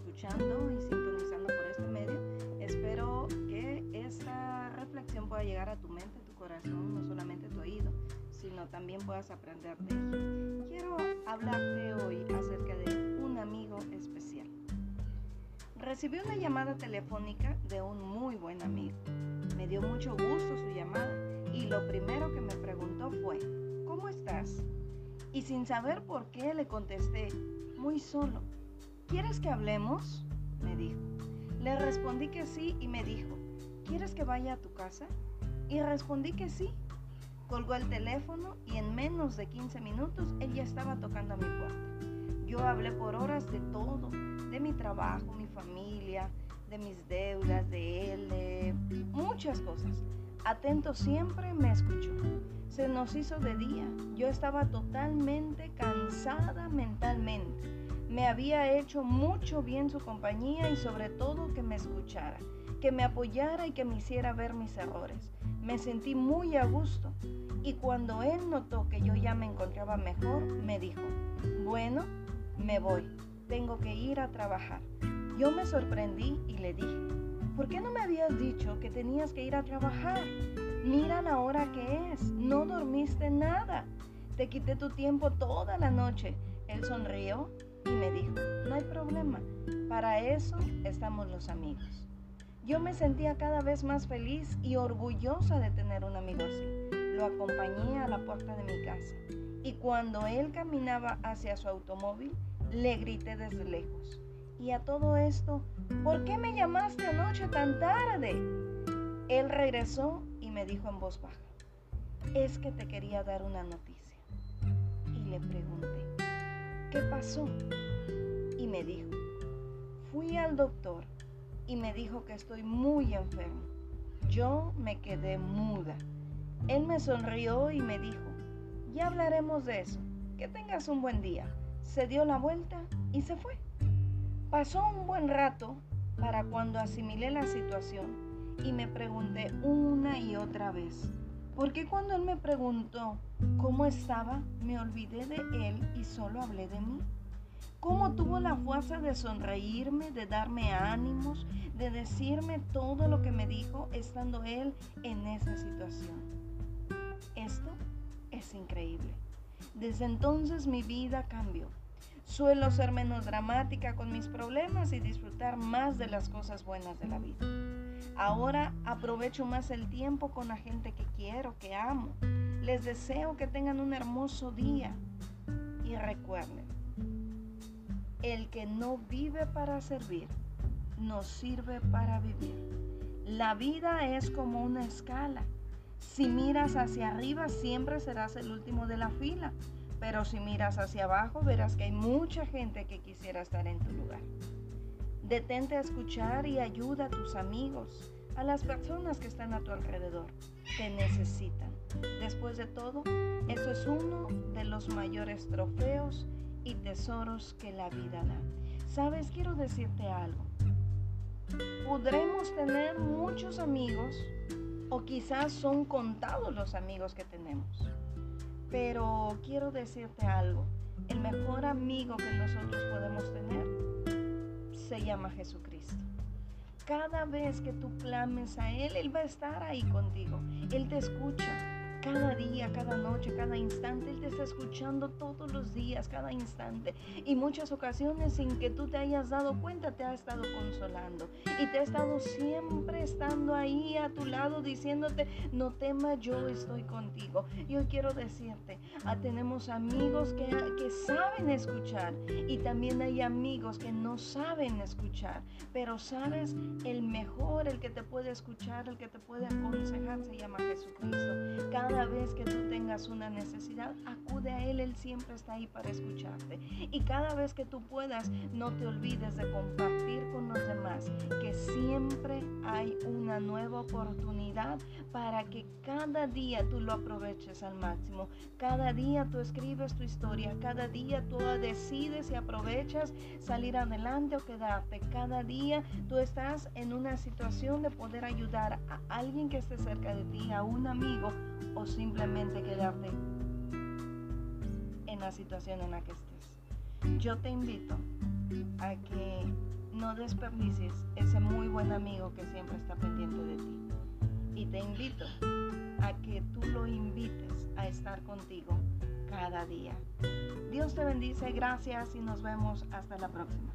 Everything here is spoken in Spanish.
escuchando y sintonizando por este medio. Espero que esta reflexión pueda llegar a tu mente, tu corazón, no solamente tu oído, sino también puedas aprender de él. Quiero hablarte hoy acerca de un amigo especial. Recibí una llamada telefónica de un muy buen amigo. Me dio mucho gusto su llamada y lo primero que me preguntó fue, ¿cómo estás? Y sin saber por qué le contesté, muy solo. ¿Quieres que hablemos? me dijo. Le respondí que sí y me dijo, ¿quieres que vaya a tu casa? Y respondí que sí. Colgó el teléfono y en menos de 15 minutos él ya estaba tocando a mi puerta. Yo hablé por horas de todo, de mi trabajo, mi familia, de mis deudas, de él, de muchas cosas. Atento siempre me escuchó. Se nos hizo de día. Yo estaba totalmente cansada mentalmente me había hecho mucho bien su compañía y sobre todo que me escuchara, que me apoyara y que me hiciera ver mis errores. Me sentí muy a gusto y cuando él notó que yo ya me encontraba mejor, me dijo, bueno, me voy, tengo que ir a trabajar. Yo me sorprendí y le dije, ¿por qué no me habías dicho que tenías que ir a trabajar? Mira la hora que es, no dormiste nada. Te quité tu tiempo toda la noche. Él sonrió y me dijo, no hay problema, para eso estamos los amigos. Yo me sentía cada vez más feliz y orgullosa de tener un amigo así. Lo acompañé a la puerta de mi casa y cuando él caminaba hacia su automóvil, le grité desde lejos. Y a todo esto, ¿por qué me llamaste anoche tan tarde? Él regresó y me dijo en voz baja, es que te quería dar una noticia. Y le pregunté, ¿qué pasó? Y me dijo, fui al doctor y me dijo que estoy muy enfermo. Yo me quedé muda. Él me sonrió y me dijo, ya hablaremos de eso. Que tengas un buen día. Se dio la vuelta y se fue. Pasó un buen rato para cuando asimilé la situación y me pregunté una y otra vez, porque cuando él me preguntó cómo estaba, me olvidé de él y solo hablé de mí. Cómo tuvo la fuerza de sonreírme, de darme ánimos, de decirme todo lo que me dijo estando él en esa situación. Esto es increíble. Desde entonces mi vida cambió. Suelo ser menos dramática con mis problemas y disfrutar más de las cosas buenas de la vida. Ahora aprovecho más el tiempo con la gente que quiero, que amo. Les deseo que tengan un hermoso día. Y recuerden, el que no vive para servir, no sirve para vivir. La vida es como una escala. Si miras hacia arriba, siempre serás el último de la fila. Pero si miras hacia abajo, verás que hay mucha gente que quisiera estar en tu lugar. Detente a escuchar y ayuda a tus amigos, a las personas que están a tu alrededor. Te necesitan. Después de todo, eso es uno de los mayores trofeos y tesoros que la vida da. Sabes, quiero decirte algo. Podremos tener muchos amigos o quizás son contados los amigos que tenemos. Pero quiero decirte algo. El mejor amigo que nosotros podemos tener se llama Jesucristo. Cada vez que tú clames a Él, Él va a estar ahí contigo. Él te escucha cada día, cada noche, cada instante. Él te está escuchando todos los días, cada instante. Y muchas ocasiones sin que tú te hayas dado cuenta, te ha estado consolando. Y te ha estado siempre estando ahí a tu lado diciéndote, no temas, yo estoy contigo. Yo quiero decirte, ah, tenemos amigos que, que saben escuchar y también hay amigos que no saben escuchar. Pero sabes, el mejor, el que te puede escuchar, el que te puede aconsejar, se llama Jesucristo. Cada cada vez que tú tengas una necesidad, acude a Él, Él siempre está ahí para escucharte. Y cada vez que tú puedas, no te olvides de compartir con los demás, que siempre hay una nueva oportunidad para que cada día tú lo aproveches al máximo. Cada día tú escribes tu historia, cada día tú decides y aprovechas salir adelante o quedarte. Cada día tú estás en una situación de poder ayudar a alguien que esté cerca de ti, a un amigo o simplemente quedarte en la situación en la que estés. Yo te invito a que no desperdicies ese muy buen amigo que siempre está pendiente de ti. Y te invito a que tú lo invites a estar contigo cada día. Dios te bendice, gracias y nos vemos hasta la próxima.